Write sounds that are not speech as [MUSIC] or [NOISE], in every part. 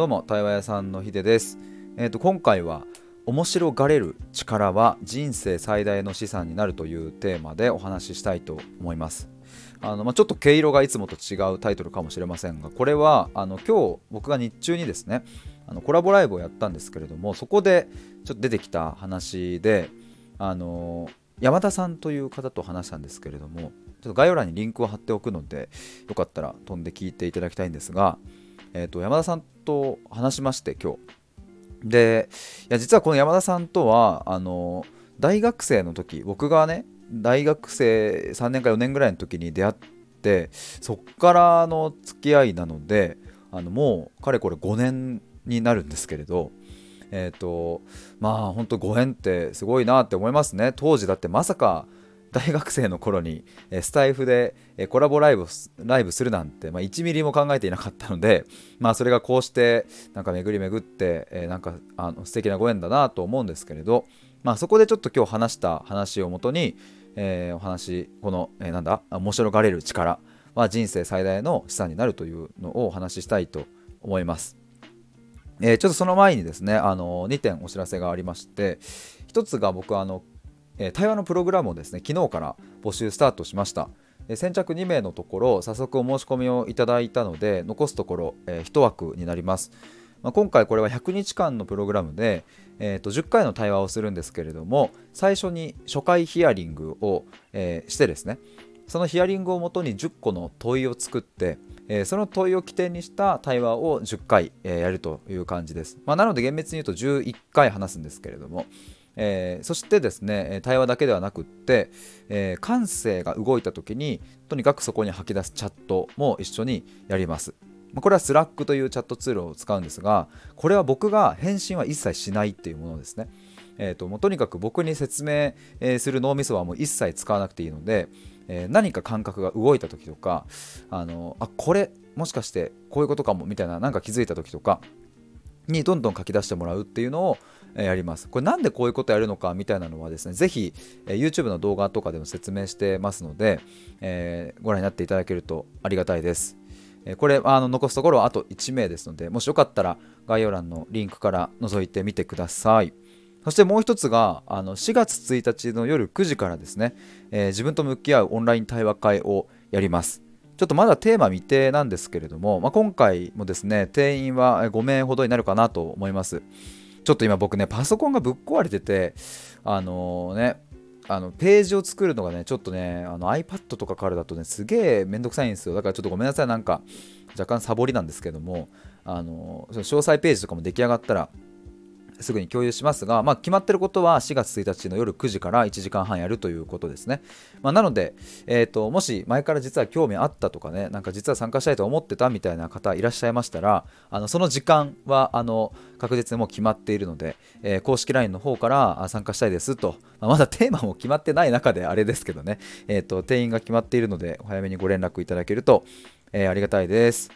どうも対話屋さんのひでです。えっ、と今回は面白がれる力は人生最大の資産になるというテーマでお話ししたいと思います。あの、まあ、ちょっと毛色がいつもと違うタイトルかもしれませんがこれはあの今日僕が日中にですねあのコラボライブをやったんですけれどもそこでちょっと出てきた話であの山田さんという方と話したんですけれどもちょっと概要欄にリンクを貼っておくのでよかったら飛んで聞いていただきたいんですが、えー、と山田さんと話しまして今日。でいや実はこの山田さんとはあの大学生の時僕がね大学生3年か4年ぐらいの時に出会ってそっからの付き合いなのであのもうかれこれ5年になるんですけれどえっ、ー、とまあ本当ご縁ってすごいなって思いますね。当時だってまさか大学生の頃にスタイフでコラボライブライブするなんて、まあ、1ミリも考えていなかったので、まあ、それがこうしてなんか巡り巡ってなんかあの素敵なご縁だなと思うんですけれど、まあ、そこでちょっと今日話した話をもとに、えー、お話この、えー、なんだ面白がれる力は人生最大の資産になるというのをお話ししたいと思います。えー、ちょっとその前にですね、あの2点お知らせがありまして、1つが僕あの、対話のプログラムをですね、昨日から募集スタートしました。先着2名のところ、早速お申し込みをいただいたので、残すところ、え1枠になります。今回これは100日間のプログラムで、えー、と10回の対話をするんですけれども最初に初回ヒアリングを、え、してですねそのヒアリングをもとに10個の問いを作ってえ、その問いを起点にした対話を10回、え、やるという感じです。まあ、なので厳密に言うと11回話すんですけれども、えー、そしてですね対話だけではなくって、えー、感性が動いた時にとにかくそこに吐き出すチャットも一緒にやります。これはスラックというチャットツールを使うんですがこれは僕が返信は一切しないっていうものですね。えーと、もうとにかく僕に説明する脳みそはもう一切使わなくていいので、えー、何か感覚が動いた時とかあのあこれもしかしてこういうことかもみたいななんか気づいた時とかにどんどん書き出してもらうっていうのをやります。これなんでこういうことやるのかみたいなのはですね、ぜひ YouTube の動画とかでも説明してますので、えー、ご覧になっていただけるとありがたいです。これあの残すところはあと1名ですので、もしよかったら概要欄のリンクから覗いてみてください。そしてもう一つがあの4月1日の夜9時からですね、えー、自分と向き合うオンライン対話会をやります。ちょっとまだテーマ未定なんですけれども、まあ、今回もですね、定員は5名ほどになるかなと思います。ちょっと今僕ね、パソコンがぶっ壊れてて、あのー、ね、あのページを作るのがね、ちょっとね、あの iPad とかからだとね、すげえめんどくさいんですよ。だからちょっとごめんなさい、なんか若干サボりなんですけども、あのー、詳細ページとかも出来上がったら、すぐに共有しますが、まあ、決まってることは4月1日の夜9時から1時間半やるということですね。まあ、なので、えーと、もし前から実は興味あったとかね、なんか実は参加したいと思ってたみたいな方いらっしゃいましたら、あのその時間はあの確実にもう決まっているので、えー、公式 LINE の方から参加したいですと、まあ、まだテーマも決まってない中であれですけどね、えーと、定員が決まっているので、お早めにご連絡いただけると、えー、ありがたいです。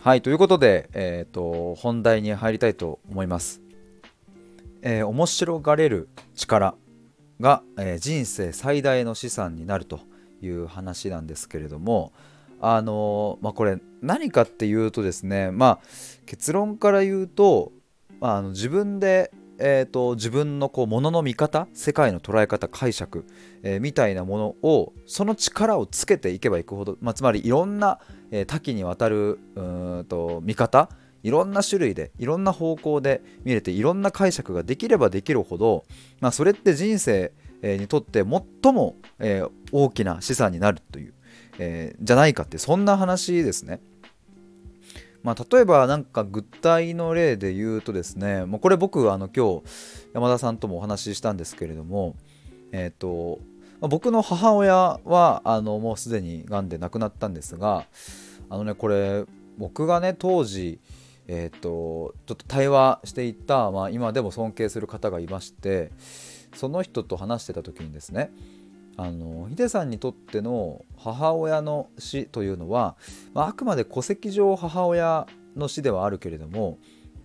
はい、ということで、えーと本題に入りたいと思います。えー、面白がれる力が、えー、人生最大の資産になるという話なんですけれどもあのー、まあ、これ何かっていうとですねまあ結論から言うと、まあ、あの自分でえーと、自分のこう物の見方世界の捉え方解釈、えー、みたいなものをその力をつけていけばいくほど、まあ、つまりいろんな、え、多岐にわたるうんと見方いろんな種類でいろんな方向で見れていろんな解釈ができればできるほど、まあ、それって人生にとって最も、え、大きな資産になるという、えー、じゃないかってそんな話ですね。まあ、例えば何か具体の例で言うとですねもうこれ僕あの今日山田さんともお話ししたんですけれども、えーとま、僕の母親はあのもうすでにがんで亡くなったんですがあのねこれ僕がね当時えーと、ちょっと対話していた、まあ、今でも尊敬する方がいましてその人と話してた時にですねあのヒデさんにとっての母親の死というのは、まあ、あくまで戸籍上母親の死ではあるけれども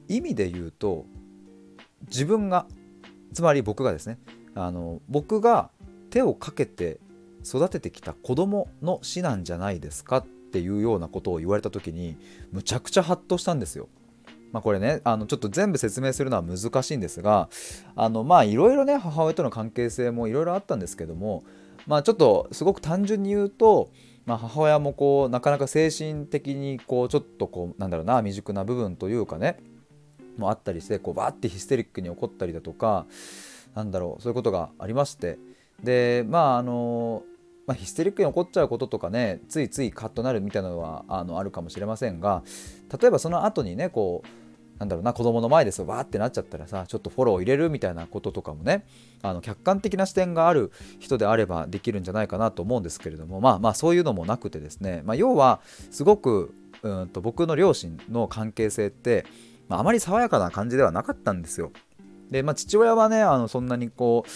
意味で言うと自分がつまり僕がですねあの僕が手をかけて育ててきた子供の死なんじゃないですかっていうようなことを言われた時にむちゃくちゃハッとしたんですよ。まあ、これねあのちょっと全部説明するのは難しいんですがあのまあいろいろね母親との関係性もいろいろあったんですけどもまあちょっとすごく単純に言うと、まあ、母親もこうなかなか精神的にこうちょっとこうなんだろうな未熟な部分というかねもあったりしてこうバーってヒステリックに怒ったりだとかなんだろうそういうことがありましてでまああのまあ、ヒステリックに起こっちゃうこととかねついついカッとなるみたいなのはあのあるかもしれませんが例えばその後にねこうなんだろうな子供の前ですわーってなっちゃったらさちょっとフォローを入れるみたいなこととかもねあの客観的な視点がある人であればできるんじゃないかなと思うんですけれどもまあまあそういうのもなくてですね、まあ、要はすごくうんと僕の両親の関係性って、まあ、あまり爽やかな感じではなかったんですよ。で、まあ、父親はねあのそんなにこう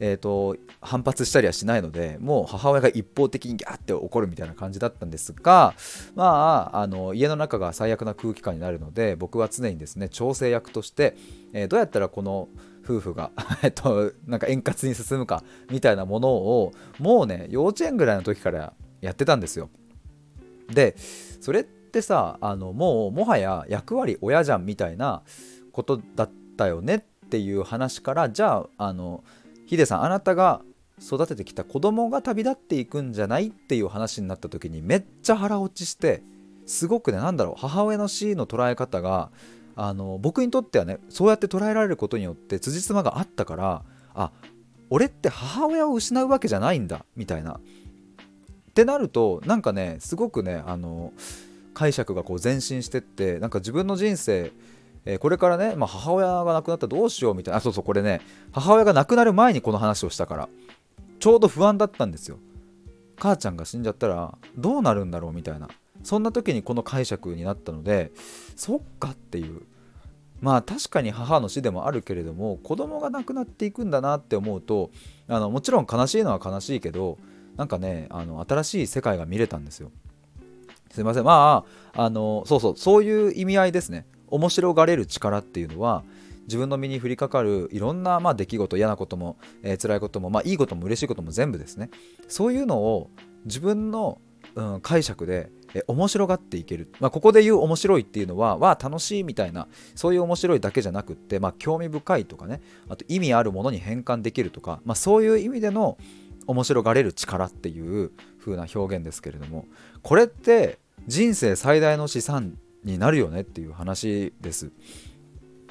えーと、反発したりはしないのでもう母親が一方的にギャーって怒るみたいな感じだったんですがまああの家の中が最悪な空気感になるので僕は常にですね調整役として、えー、どうやったらこの夫婦が [LAUGHS] えっとなんか円滑に進むかみたいなものをもうね幼稚園ぐらいの時からやってたんですよ。でそれってさあのもうもはや役割親じゃんみたいなことだったよねっていう話からじゃああのヒデさんあなたが育ててきた子供が旅立っていくんじゃないっていう話になった時にめっちゃ腹落ちしてすごくね何だろう母親の死の捉え方があの僕にとってはねそうやって捉えられることによって辻褄があったからあ俺って母親を失うわけじゃないんだみたいな。ってなるとなんかねすごくねあの解釈がこう前進してってなんか自分の人生え、これからね、まあ、母親が亡くなったらどうしようみたいなあそうそうこれね母親が亡くなる前にこの話をしたからちょうど不安だったんですよ。母ちゃんが死んじゃったらどうなるんだろうみたいなそんな時にこの解釈になったのでそっかっていう。まあ確かに母の死でもあるけれども子供が亡くなっていくんだなって思うとあのもちろん悲しいのは悲しいけどなんかねあの新しい世界が見れたんですよ。すいません。まああのそうそうそういう意味合いですね。面白がれる力っていうのは自分の身に降りかかるいろんなまあ出来事嫌なことも、えー、辛いことも、まあ、いいことも嬉しいことも全部ですね。そういうのを自分の、うん、解釈でえ面白がっていける、まあ、ここで言う面白いっていうのはわ楽しいみたいなそういう面白いだけじゃなくって、まあ、興味深いとかねあと意味あるものに変換できるとか、まあ、そういう意味での面白がれる力っていう風な表現ですけれどもこれって人生最大の資産になるよねっていう話です。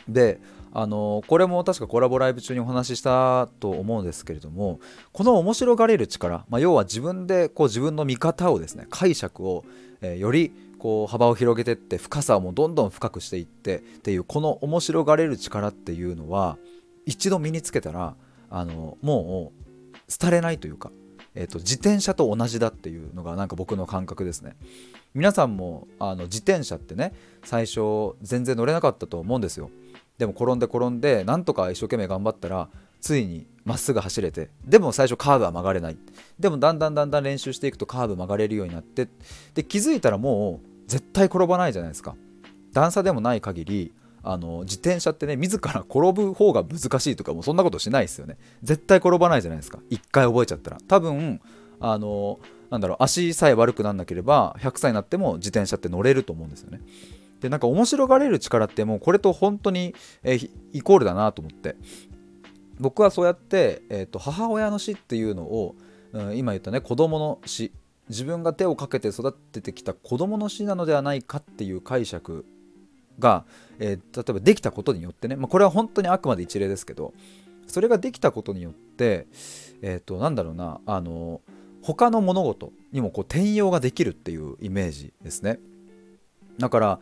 であのこれも確かコラボライブ中にお話ししたと思うんですけれどもこの面白がれる力、まあ、要は自分でこう自分の見方をですね解釈を、えー、よりこう幅を広げてって深さをもどんどん深くしていってっていうこの面白がれる力っていうのは一度身につけたらあのもう廃れないというか、えーと自転車と同じだっていうのがなんか僕の感覚ですね。皆さんもあの自転車ってね最初全然乗れなかったと思うんですよ。でも転んで転んでなんとか一生懸命頑張ったらついにまっすぐ走れてでも最初カーブは曲がれない。でもだんだんだんだん練習していくとカーブ曲がれるようになって。で気づいたらもう絶対転ばないじゃないですか。段差でもない限りあの自転車ってね自ら転ぶ方が難しいとかもうそんなことしないですよね。絶対転ばないじゃないですか。一回覚えちゃったら。多分あのなんだろう足さえ悪くなんなければ100歳になっても自転車って乗れると思うんですよね。でなんか面白がれる力ってもうこれと本当に、え、イコールだなと思って。僕はそうやって、えーと、母親の死っていうのを、うん、今言ったね子供の死。自分が手をかけて育ててきた子供の死なのではないかっていう解釈が、えー、例えばできたことによってね、まあ、これは本当にあくまで一例ですけどそれができたことによってえっ、ー、となんだろうなあの他の物事にもこう転用ができるっていうイメージですね。だから、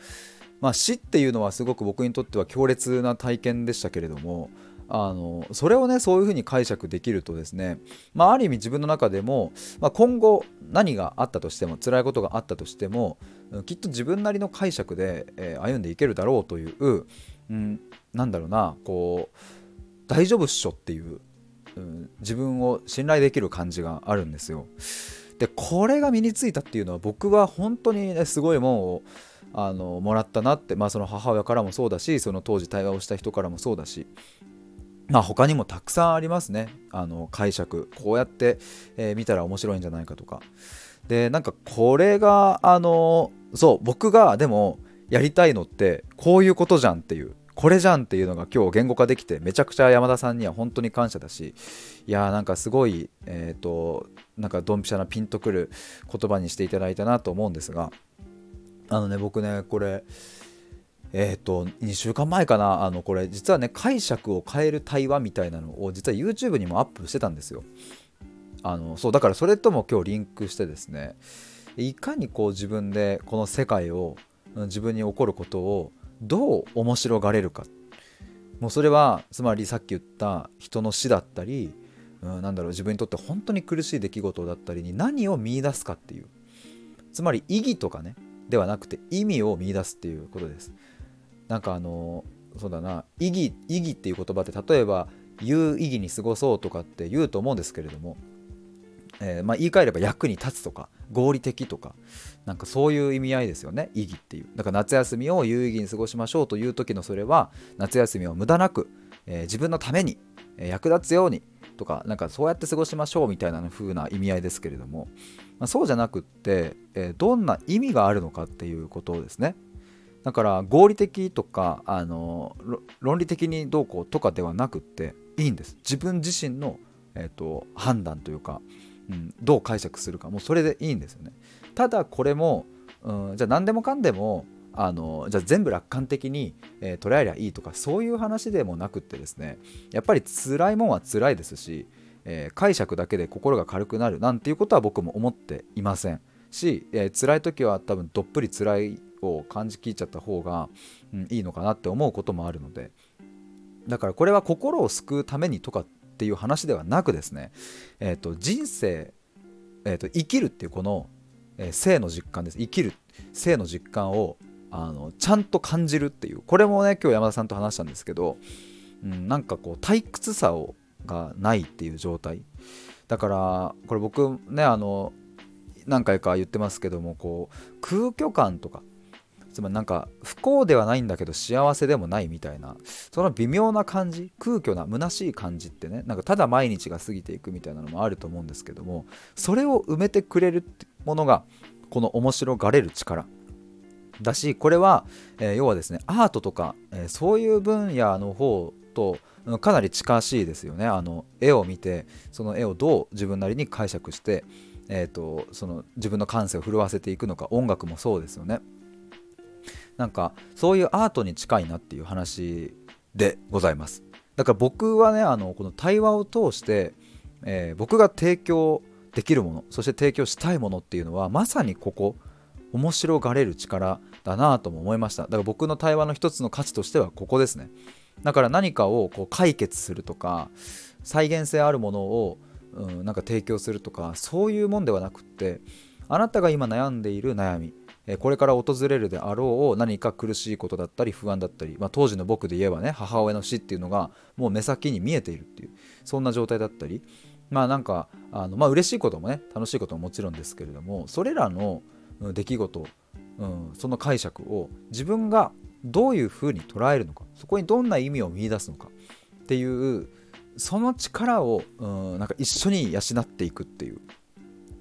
まあ、死っていうのはすごく僕にとっては強烈な体験でしたけれどもあのそれをねそういうふうに解釈できるとですね、まあ、ある意味自分の中でも、まあ、今後何があったとしても辛いことがあったとしてもきっと自分なりの解釈で、えー、歩んでいけるだろうという、うん、なんだろうなこう大丈夫っしょっていううん、自分を信頼できる感じがあるんですよ。でこれが身についたっていうのは僕は本当に、ね、すごいもんをあのもらったなって、まあ、その母親からもそうだしその当時対話をした人からもそうだし、まあ、他にもたくさんありますね。あの解釈。こうやって、えー、見たら面白いんじゃないかとか。でなんかこれがあのそう僕がでもやりたいのってこういうことじゃんっていう。これじゃんっていうのが今日言語化できてめちゃくちゃ山田さんには本当に感謝だしいやーなんかすごいえっ、ー、となんかドンピシャなピンとくる言葉にしていただいたなと思うんですがあのね僕ねこれえっ、ー、と2週間前かな。あのこれ実はね解釈を変える対話みたいなのを実は YouTube にもアップしてたんですよ。あのそうだからそれとも今日リンクしてですねいかにこう自分でこの世界を自分に起こることをどう面白がれるか。もうそれはつまりさっき言った人の死だったり、うん、なんだろう自分にとって本当に苦しい出来事だったりに何を見いだすかっていう。つまり意義とかねではなくて意味を見いだすっていうことです。なんかあのそうだな意義意義っていう言葉って例えば有意義に過ごそうとかって言うと思うんですけれどもえー、まあ、言い換えれば役に立つとか合理的とかなんかそういう意味合いですよね意義っていう。だから夏休みを有意義に過ごしましょうという時のそれは夏休みを無駄なく、えー、自分のために、え、役立つようにとかなんかそうやって過ごしましょうみたいな風な意味合いですけれども、まあ、そうじゃなくって、えどんな意味があるのかっていうことですね。だから合理的とかあの論理的にどうこうとかではなくっていいんです。自分自身の、えーと判断というかうん、どう解釈するかもうそれでいいんですよね。ただこれも、うん、じゃあ何でもかんでもあのじゃあ全部楽観的に、えー、捉えりゃいいとかそういう話でもなくってですねやっぱり辛いもんは辛いですし、えー、解釈だけで心が軽くなるなんていうことは僕も思っていません。し、えー、辛い時は多分どっぷり辛いを感じきっちゃった方が、うん、いいのかなって思うこともあるので。だからこれは心を救うためにとかっていう話ではなくですね、えーと、人生、えーと、生きるっていうこの、えー、性の実感です。生きる性の実感をあのちゃんと感じるっていう。これもね今日山田さんと話したんですけど、うん、なんかこう退屈さをがないっていう状態。だからこれ僕ねあの何回か言ってますけどもこう空虚感とかつまりなんか不幸ではないんだけど幸せでもないみたいなその微妙な感じ空虚な虚しい感じってねなんかただ毎日が過ぎていくみたいなのもあると思うんですけどもそれを埋めてくれるものがこの面白がれる力だしこれは、えー、要はですねアートとか、えー、そういう分野の方とかなり近しいですよね。あの絵を見てその絵をどう自分なりに解釈して、えーとその自分の感性を震わせていくのか音楽もそうですよね。なんかそういうアートに近いなっていう話でございます。だから僕はねあのこの対話を通して、えー、僕が提供できるものそして提供したいものっていうのはまさにここ面白がれる力だなとも思いました。だから僕の対話の一つの価値としてはここですね。だから何かをこう解決するとか再現性あるものを、うん、なんか提供するとかそういうもんではなくってあなたが今悩んでいる悩みこれから訪れるであろう何か苦しいことだったり不安だったり、まあ、当時の僕で言えばね母親の死っていうのがもう目先に見えているっていうそんな状態だったりまあなんかあのまあ嬉しいこともね楽しいことももちろんですけれどもそれらの出来事、うん、その解釈を自分がどういうふうに捉えるのかそこにどんな意味を見いだすのかっていうその力を、うん、なんか一緒に養っていくっていう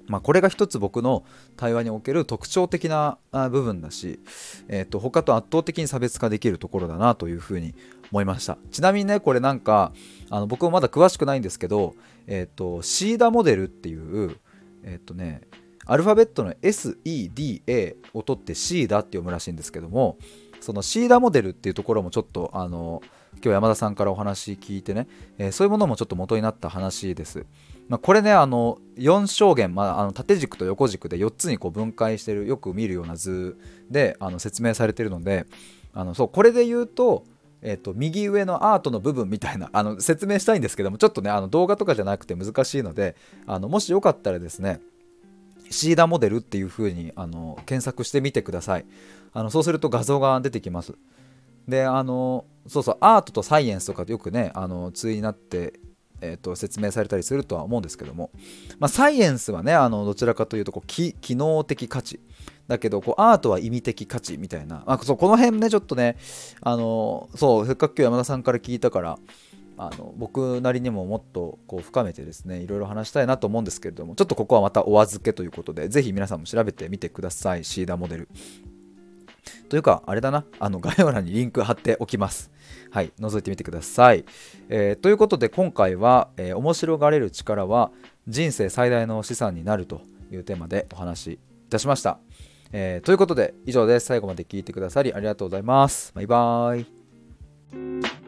まあ、これが一つ僕の対話における特徴的な部分だし、えー、と他と圧倒的に差別化できるところだなというふうに思いました。ちなみにねこれなんかあの僕もまだ詳しくないんですけど、えー、とシーダモデルっていうえっ、とねアルファベットの SEDA を取ってシーダって読むらしいんですけどもそのシーダモデルっていうところもちょっとあの今日山田さんからお話聞いてね、えー、そういうものもちょっと元になった話です。まあ、これねあの4象限、まあ、あの縦軸と横軸で4つにこう分解してるよく見るような図であの説明されてるのであのそうこれで言うと,、えーと、右上のアートの部分みたいなあの説明したいんですけどもちょっとねあの動画とかじゃなくて難しいのであのもしよかったらですねシーダモデルっていう風にあに検索してみてください。あのそうすると画像が出てきます。であのそうそうアートとサイエンスとかよくねあの対になってえーと、説明されたりするとは思うんですけども、まあ、サイエンスはねあのどちらかというとこう機能的価値。だけどこうアートは意味的価値みたいな、まあ、そうこの辺ねちょっとねあのそうせっかく今日山田さんから聞いたからあの僕なりにももっとこう深めてですねいろいろ話したいなと思うんですけれどもちょっとここはまたお預けということでぜひ皆さんも調べてみてください。シーダモデル。というか、あれだな、あの概要欄にリンク貼っておきます。はい、覗いてみてください。えー、ということで、今回は、えー、面白がれる力は人生最大の資産になるというテーマでお話しいたしました。えー、ということで、以上です。最後まで聞いてくださりありがとうございます。バイバーイ。